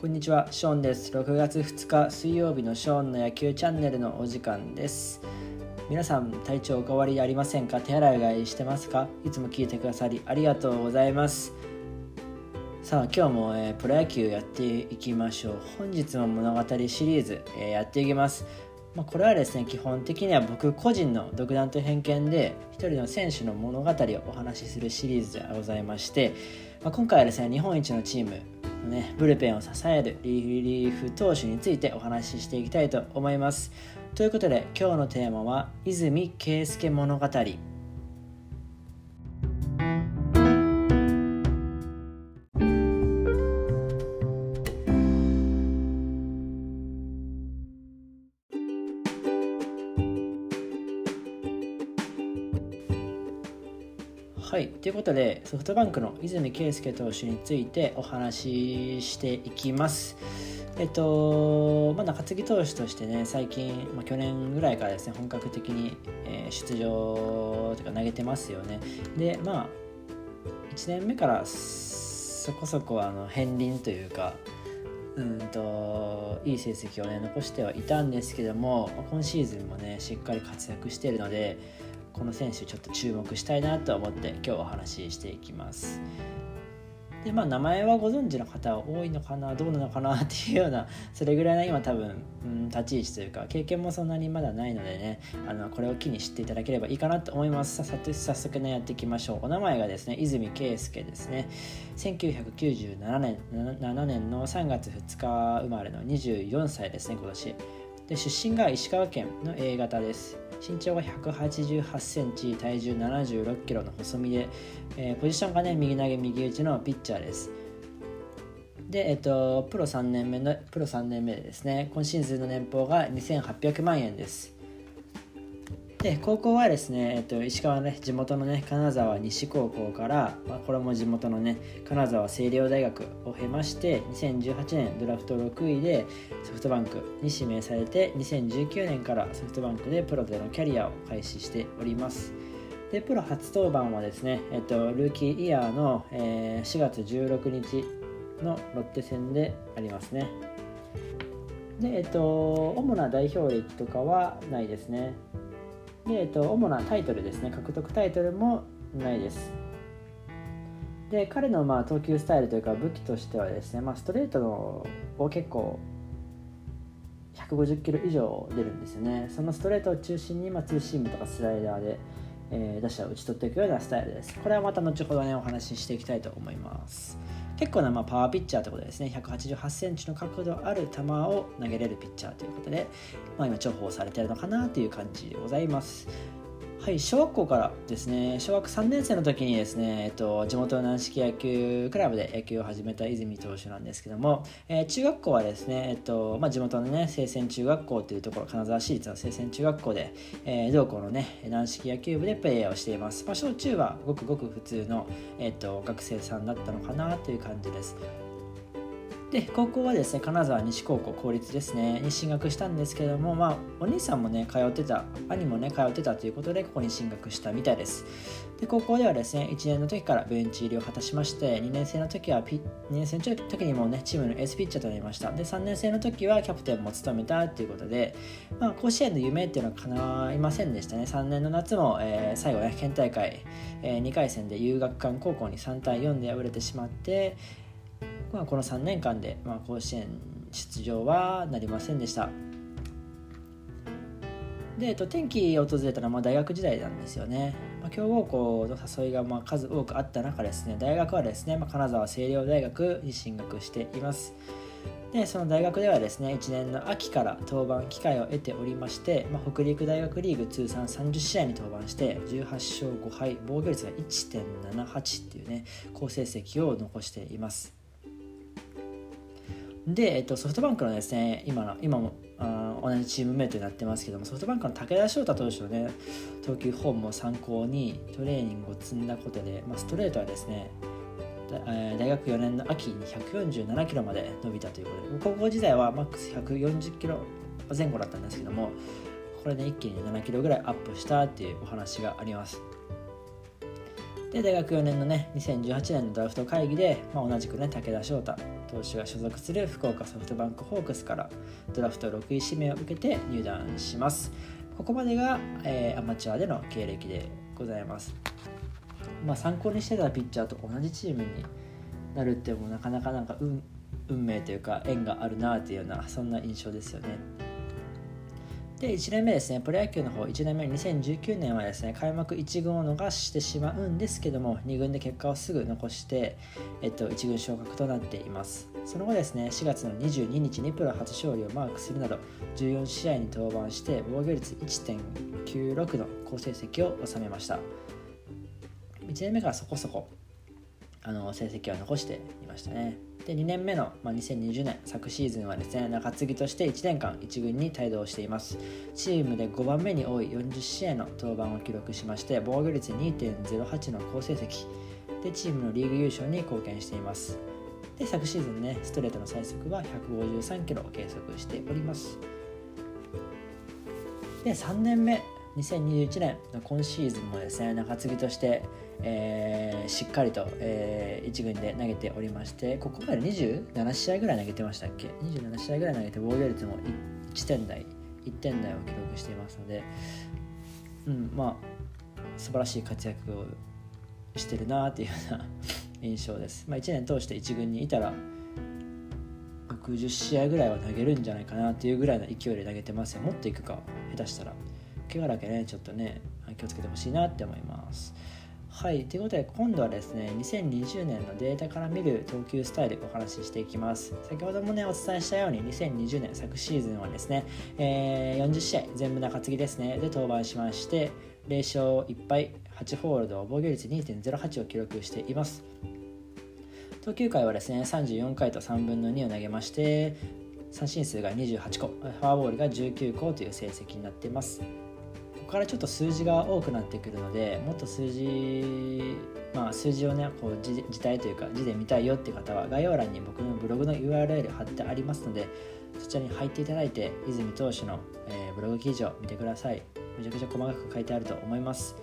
こんにちは、ショーンです。6月2日水曜日のショーンの野球チャンネルのお時間です。皆さん、体調お変わりありませんか？手洗いうがいしてますか？いつも聞いてくださりありがとうございます。さあ、今日も、えープロ野球やっていきましょう。本日も物語シリーズ、えーやっていきます。まあ、これはですね基本的には僕個人の独断と偏見で一人の選手の物語をお話しするシリーズでございまして、まあ、今回はですね日本一のチームねブルペンを支えるリリーフ投手についてお話ししていきたいと思います。ということで今日のテーマは泉圭介物語。はい、ということでソフトバンクの泉圭介投手についてお話ししていきます。えっとまあ、中継ぎ投手としてね最近、まあ、去年ぐらいからですね本格的に、え出場というか投げてますよね。でまあ1年目からそこそこあの片鱗というかうんといい成績をね残してはいたんですけども今シーズンもねしっかり活躍しているのでこの選手ちょっと注目したいなと思って今日お話ししていきます。でまあ名前はご存知の方多いのかなどうなのかなっていうようなそれぐらいの今多分、うん、立ち位置というか経験もそんなにまだないのでねあのこれを機に知っていただければいいかなと思います。ささて早速ねやっていきましょう。お名前がですね泉圭介ですね。1997年7年の3月2日生まれの24歳ですね今年。で出身が石川県の A 型です。身長が188センチ体重76キロの細身で、えーポジションがね右投げ右打ちのピッチャーです。で、えっと、プロ3年目のプロ3年目でですね。今シーズンの年俸が2800万円です。で高校はですね、えっと、石川の、ね、地元のね金沢西高校から、まあ、これも地元のね金沢清涼大学を経まして2018年ドラフト6位でソフトバンクに指名されて2019年からソフトバンクでプロでのキャリアを開始しております。でプロ初登板はですね、えっと、ルーキーイヤーの、えー4月16日のロッテ戦でありますね。で、えっと、主な代表歴とかはないですね。で、えっと、主なタイトルですね。獲得タイトルもないです。で彼のまあ投球スタイルというか武器としてはですね、まあ、ストレートのを結構150キロ以上出るんですよね。そのストレートを中心に、まあ、ツーシームとかスライダーで、えー打者を打ち取っていくようなスタイルです。これはまた後ほどねお話ししていきたいと思います。結構なまあパワーピッチャーということでですね。188センチの角度ある球を投げれるピッチャーということで、まあ、今重宝されてるのかなという感じでございます。はい、小学校からですね。小学3年生の時にですね、えっと、地元の軟式野球クラブで野球を始めた泉投手なんですけども、えー中学校はですね、えっとまあ、地元のね清泉中学校というところ金沢市立の清泉中学校で、えー同校のね軟式野球部でプレーをしています、まあ、小中はごくごく普通の、えっと、学生さんだったのかなという感じです。で高校はですね金沢西高校公立ですね。に進学したんですけどもまあお兄さんもね通ってた兄もね通ってたということでここに進学したみたいです。で高校ではですね1年の時からベンチ入りを果たしまして2年生の時はピ2年生の時にもねチームのエースピッチャーとなりました。で3年生の時はキャプテンも務めたということで、まあ、甲子園の夢っていうのは叶いませんでしたね。3年の夏も、えー最後ね県大会、え2回戦で遊学館高校に3対4で敗れてしまってまあ、この3年間で、まあ、甲子園出場はなりませんでした。で、えっと、転機を訪れたのはまあ大学時代なんですよね、まあ、強豪校の誘いがまあ数多くあった中ですね大学はですね、まあ、金沢清涼大学に進学しています。でその大学ではですね1年の秋から登板機会を得ておりまして、まあ、北陸大学リーグ通算30試合に登板して18勝5敗防御率が1.78っていうね好成績を残しています。で、えっと、ソフトバンクのですね今の今もあー同じチームメイトになってますけどもソフトバンクの武田翔太投手のね投球フォームを参考にトレーニングを積んだことで、まあ、ストレートはですね大学4年の秋に147キロまで伸びたということで高校時代はマックス140キロ前後だったんですけどもこれで一気に7キロぐらいアップしたっていうお話があります。で大学4年のね2018年のドラフト会議で、まあ、同じくね武田翔太投手が所属する福岡ソフトバンクホークスからドラフト6位指名を受けて入団します。ここまでが、えー、アマチュアでの経歴でございます。まあ参考にしてたピッチャーと同じチームになるってもなかなかなんか運運命というか縁があるなっていうようなそんな印象ですよね。で1年目ですね。プロ野球の方1年目2019年はですね開幕1軍を逃してしまうんですけども2軍で結果をすぐ残して、えっと、1軍昇格となっています。その後ですね4月の22日にプロ初勝利をマークするなど14試合に登板して防御率1.96の好成績を収めました。1年目からそこそこあの成績を残していましたね。で2年目の、まあ、2020年昨シーズンはですね中継ぎとして1年間1軍に帯同しています。チームで5番目に多い40試合の登板を記録しまして防御率2.08の好成績。でチームのリーグ優勝に貢献しています。で昨シーズンねストレートの最速は153キロを計測しております。で3年目2021年の今シーズンもですね中継ぎとして、えー、しっかりと、えー、1軍で投げておりましてここまで27試合ぐらい投げてましたっけ？27試合ぐらい投げて防御率も1点台1点台を記録していますので、うんまあ素晴らしい活躍をしてるなっていうような印象です、まあ、1年通して1軍にいたら60試合ぐらいは投げるんじゃないかなっていうぐらいの勢いで投げてますよ。もっといくか下手したら。怪我だけね。ちょっとね気をつけてほしいなって思います。はいということで今度はですね2020年のデータから見る投球スタイルお話ししていきます。先ほどもねお伝えしたように2020年昨シーズンはですね、えー、40試合全部中継ぎですね。で登板しまして0勝1敗8ホールド防御率2.08を記録しています。投球回はですね34回と3分の2を投げまして三振数が28個フォアボールが19個という成績になっています。ここからちょっと数字が多くなってくるのでもっと数字まあ数字をねこう字字体というか字で見たいよっていう方は概要欄に僕のブログの URL 貼ってありますのでそちらに入っていただいて泉投手の、えー、ブログ記事を見てください。めちゃくちゃ細かく書いてあると思います。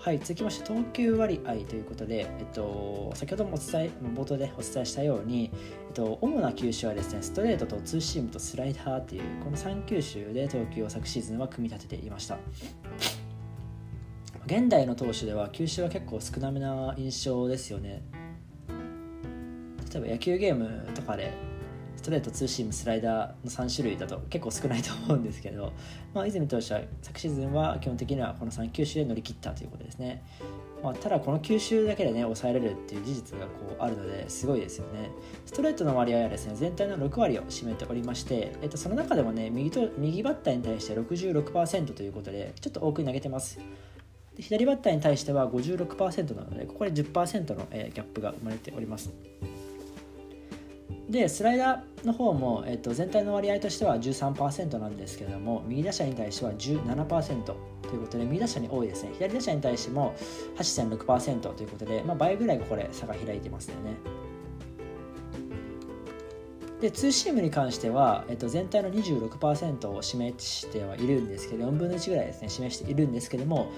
はい、続きまして投球割合ということで、えっと、先ほどもお伝え冒頭でお伝えしたように、えっと、主な球種はですねストレートとツーシームとスライダーというこの3球種で投球を昨シーズンは組み立てていました。現代の投手では球種は結構少なめな印象ですよね。例えば野球ゲームとかでストレートツーシームスライダーの3種類だと結構少ないと思うんですけど、まあ、泉投手は昨シーズンは基本的にはこの3球種で乗り切ったということですね、まあ、ただこの球種だけでね抑えられるっていう事実がこうあるのですごいですよね。ストレートの割合はですね全体の6割を占めておりまして、えっと、その中でもね右と右バッターに対して66%ということでちょっと多く投げてます。左バッターに対しては56%なのでここで10%のギャップが生まれております。でスライダーの方も、えっと、全体の割合としては13%なんですけれども右打者に対しては17%ということで右打者に多いですね。左打者に対しても8.6%ということで、まあ、倍ぐらいこれ差が開いてますよね。でツーシームに関しては、えっと、全体の26%を示してはいるんですけど4分の1ぐらいですね示しているんですけども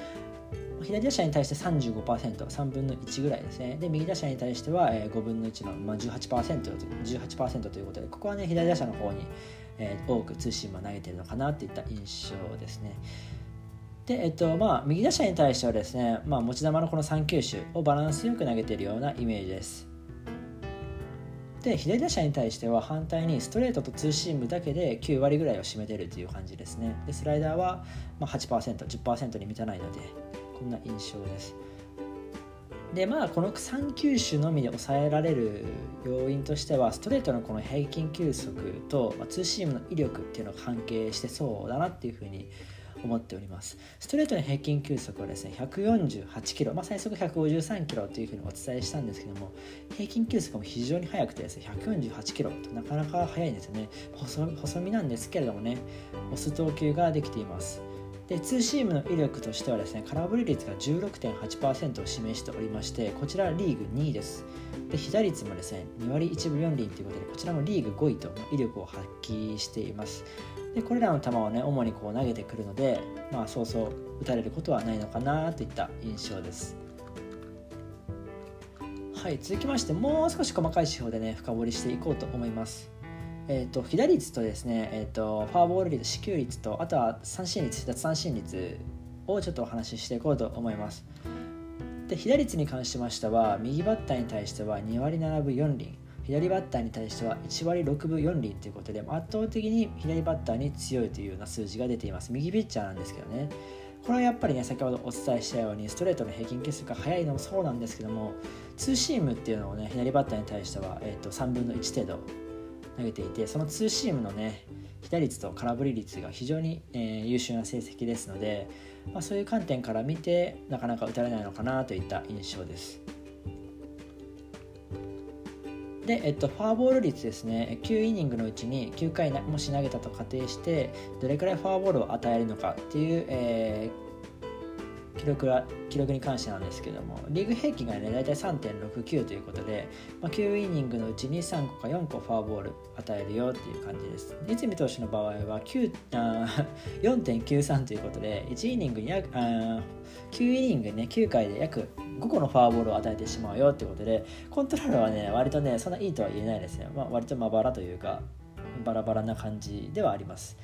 左打者に対して 35%3 分の1ぐらいですね。で右打者に対してはえ5分の1の、まあ、18%, 18ということでここはね左打者の方に、えー、多くツーシームを投げてるのかなといった印象ですね。で、えっとまあ、右打者に対してはですね、まあ、持ち球のこの3球種をバランスよく投げてるようなイメージです。で左打者に対しては反対にストレートとツーシームだけで9割ぐらいを占めてるという感じですね。でスライダーはま 8%10% に満たないのでこんな印象です。でまあこの3球種のみで抑えられる要因としてはストレートのこの平均球速と、まあ、ツーシームの威力っていうのが関係してそうだなっていうふうに思っております。ストレートの平均球速はですね148キロ、まあ、最速153キロというふうにお伝えしたんですけども平均球速も非常に速くてですね148キロとなかなか速いんですよね。細細身なんですけれどもね押す投球ができています。でツーシームの威力としてはですね空振り率が16.8%を示しておりましてこちらリーグ2位です。で被打率もですね2割1分4厘ということでこちらもリーグ5位と威力を発揮しています。でこれらの球をね主にこう投げてくるのでまあそうそう打たれることはないのかなといった印象です。はい続きましてもう少し細かい手法でね深掘りしていこうと思います。えーと、被打率とですね、えーと、フォアボール率、支給率と、あとは三振率、奪三振率をちょっとお話ししていこうと思います。で、被打率に関しましては、右バッターに対しては2割7分4厘、左バッターに対しては1割6分4厘ということで、圧倒的に左バッターに強いというような数字が出ています。右ピッチャーなんですけどね。これはやっぱりね、先ほどお伝えしたように、ストレートの平均球数が速いのもそうなんですけども、ツーシームっていうのをね、左バッターに対しては、えー、と3分の1程度投げていてそのツーシームのね被打率と空振り率が非常に、えー、優秀な成績ですので、まあ、そういう観点から見てなかなか打たれないのかなといった印象です。で、えっと、フォアボール率ですね9イニングのうちに9回もし投げたと仮定してどれくらいフォアボールを与えるのかっていう、えー記録は記録に関してなんですけどもリーグ平均がね大体3.69ということで、まあ、9イニングのうちに3個か4個フォアボール与えるよっていう感じです。泉投手の場合は4.93 ということで1イニングに約あ9イニングね9回で約5個のフォアボールを与えてしまうよってことでコントロールはね割とねそんないいとは言えないですね、まあ、割とまばらというかバラバラな感じではあります。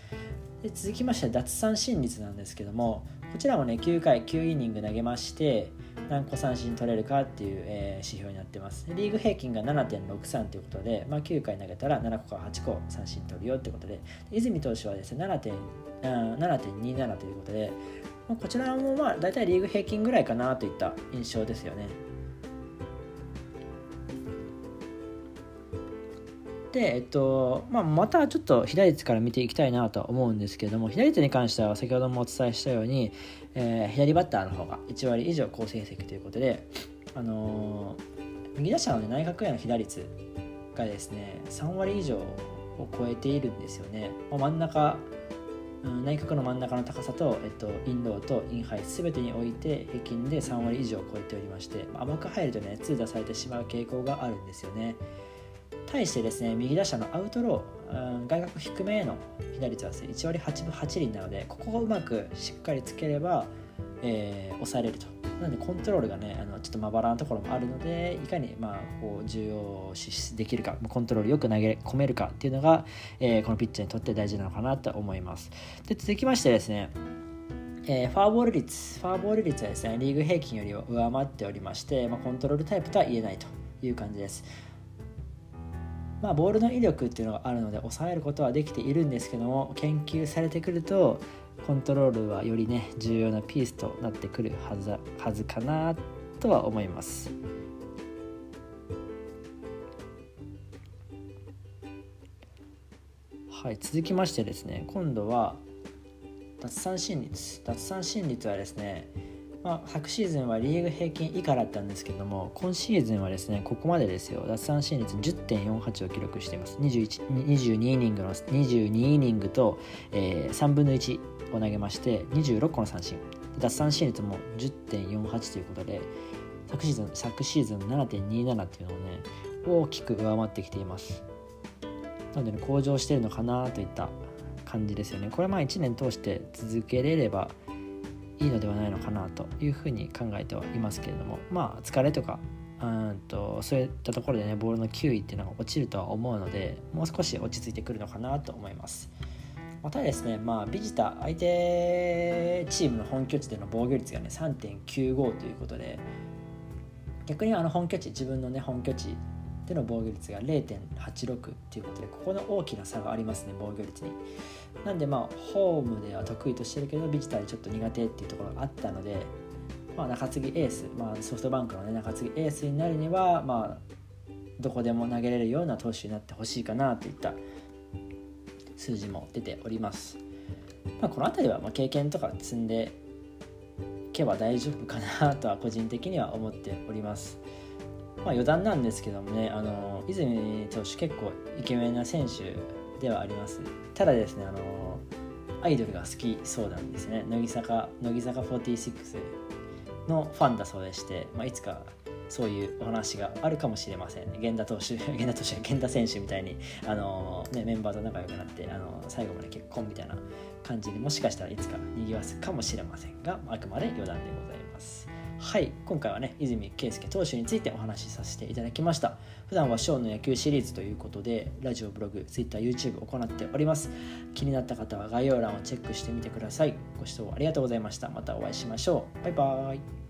で続きまして奪三振率なんですけどもこちらもね9回9イニング投げまして何個三振取れるかっていう、えー、指標になってます。リーグ平均が7.63ということで、まあ、9回投げたら7個か8個三振取るよってことで泉投手はですね7.27ということで、まあ、こちらもまあ大体リーグ平均ぐらいかなといった印象ですよね。で、えっとまあ、またちょっと左手から見ていきたいなと思うんですけども左手に関しては先ほどもお伝えしたように、えー、左バッターの方が1割以上好成績ということで、あのー、右打者の、ね、内角への被打率がですね3割以上を超えているんですよね。まあ、真ん中内角の真ん中の高さと、えっと、インローとインハイ全てにおいて平均で3割以上を超えておりまして、まあ、甘く入るとね痛打されてしまう傾向があるんですよね。対してですね右打者のアウトロー、うん、外角低めへの被率はですね1割8分8厘なのでここをうまくしっかりつければ、えー、抑えれると。なのでコントロールがねあのちょっとまばらなところもあるのでいかにまあこう重要視できるかコントロールよく投げ込めるかっていうのが、えー、このピッチャーにとって大事なのかなと思います。で続きましてですねえー、ファーボール率、ファーボール率はですね、リーグ平均より上回っておりまして、まあ、コントロールタイプとは言えないという感じです。まあ、ボールの威力っていうのがあるので抑えることはできているんですけども研究されてくるとコントロールはよりね重要なピースとなってくるはずはずかなとは思います。はい、続きましてですね今度は奪三振率奪三振率はですねまあ、昨シーズンはリーグ平均以下だったんですけども今シーズンはですねここまでですよ。奪三振率10.48を記録しています。21 22イニングの22イニングと、えー、3分の1を投げまして26個の三振。奪三振率も10.48ということで昨シーズン昨シーズン7.27っていうのをね大きく上回ってきています。なので、ね、向上してるのかなといった感じですよね。これまあ1年通して続けれればいいのではないのかなというふうに考えてはいますけれども。まあ疲れとかうんとそういったところでねボールの球威っていうのが落ちるとは思うのでもう少し落ち着いてくるのかなと思います。またですねまあビジター相手チームの本拠地での防御率がね3.95ということで逆にあの本拠地自分のね本拠地での防御率が0.86っていうことでここの大きな差がありますね防御率になんでまあホームでは得意としてるけどビジターでちょっと苦手っていうところがあったので、まあ、中継ぎエース、まあ、ソフトバンクの、ね、中継ぎエースになるには、まあ、どこでも投げれるような投手になってほしいかなといった数字も出ております。まあ、この辺りはま経験とか積んでいけば大丈夫かなとは個人的には思っております。まあ、余談なんですけどもねあの泉投手結構イケメンな選手ではあります。ただですねあのアイドルが好きそうなんですね。乃木坂乃木坂46のファンだそうでして、まあ、いつかそういうお話があるかもしれません、源田投手 源田投手源田選手みたいにあの、ね、メンバーと仲良くなってあの最後まで結婚みたいな感じにもしかしたらいつかにぎわすかもしれませんがあくまで余談でございます。はい今回はね泉圭介投手についてお話しさせていただきました。普段はショーの野球シリーズということでラジオブログ TwitterYouTube 行っております。気になった方は概要欄をチェックしてみてください。ご視聴ありがとうございました。またお会いしましょう。バイバーイ。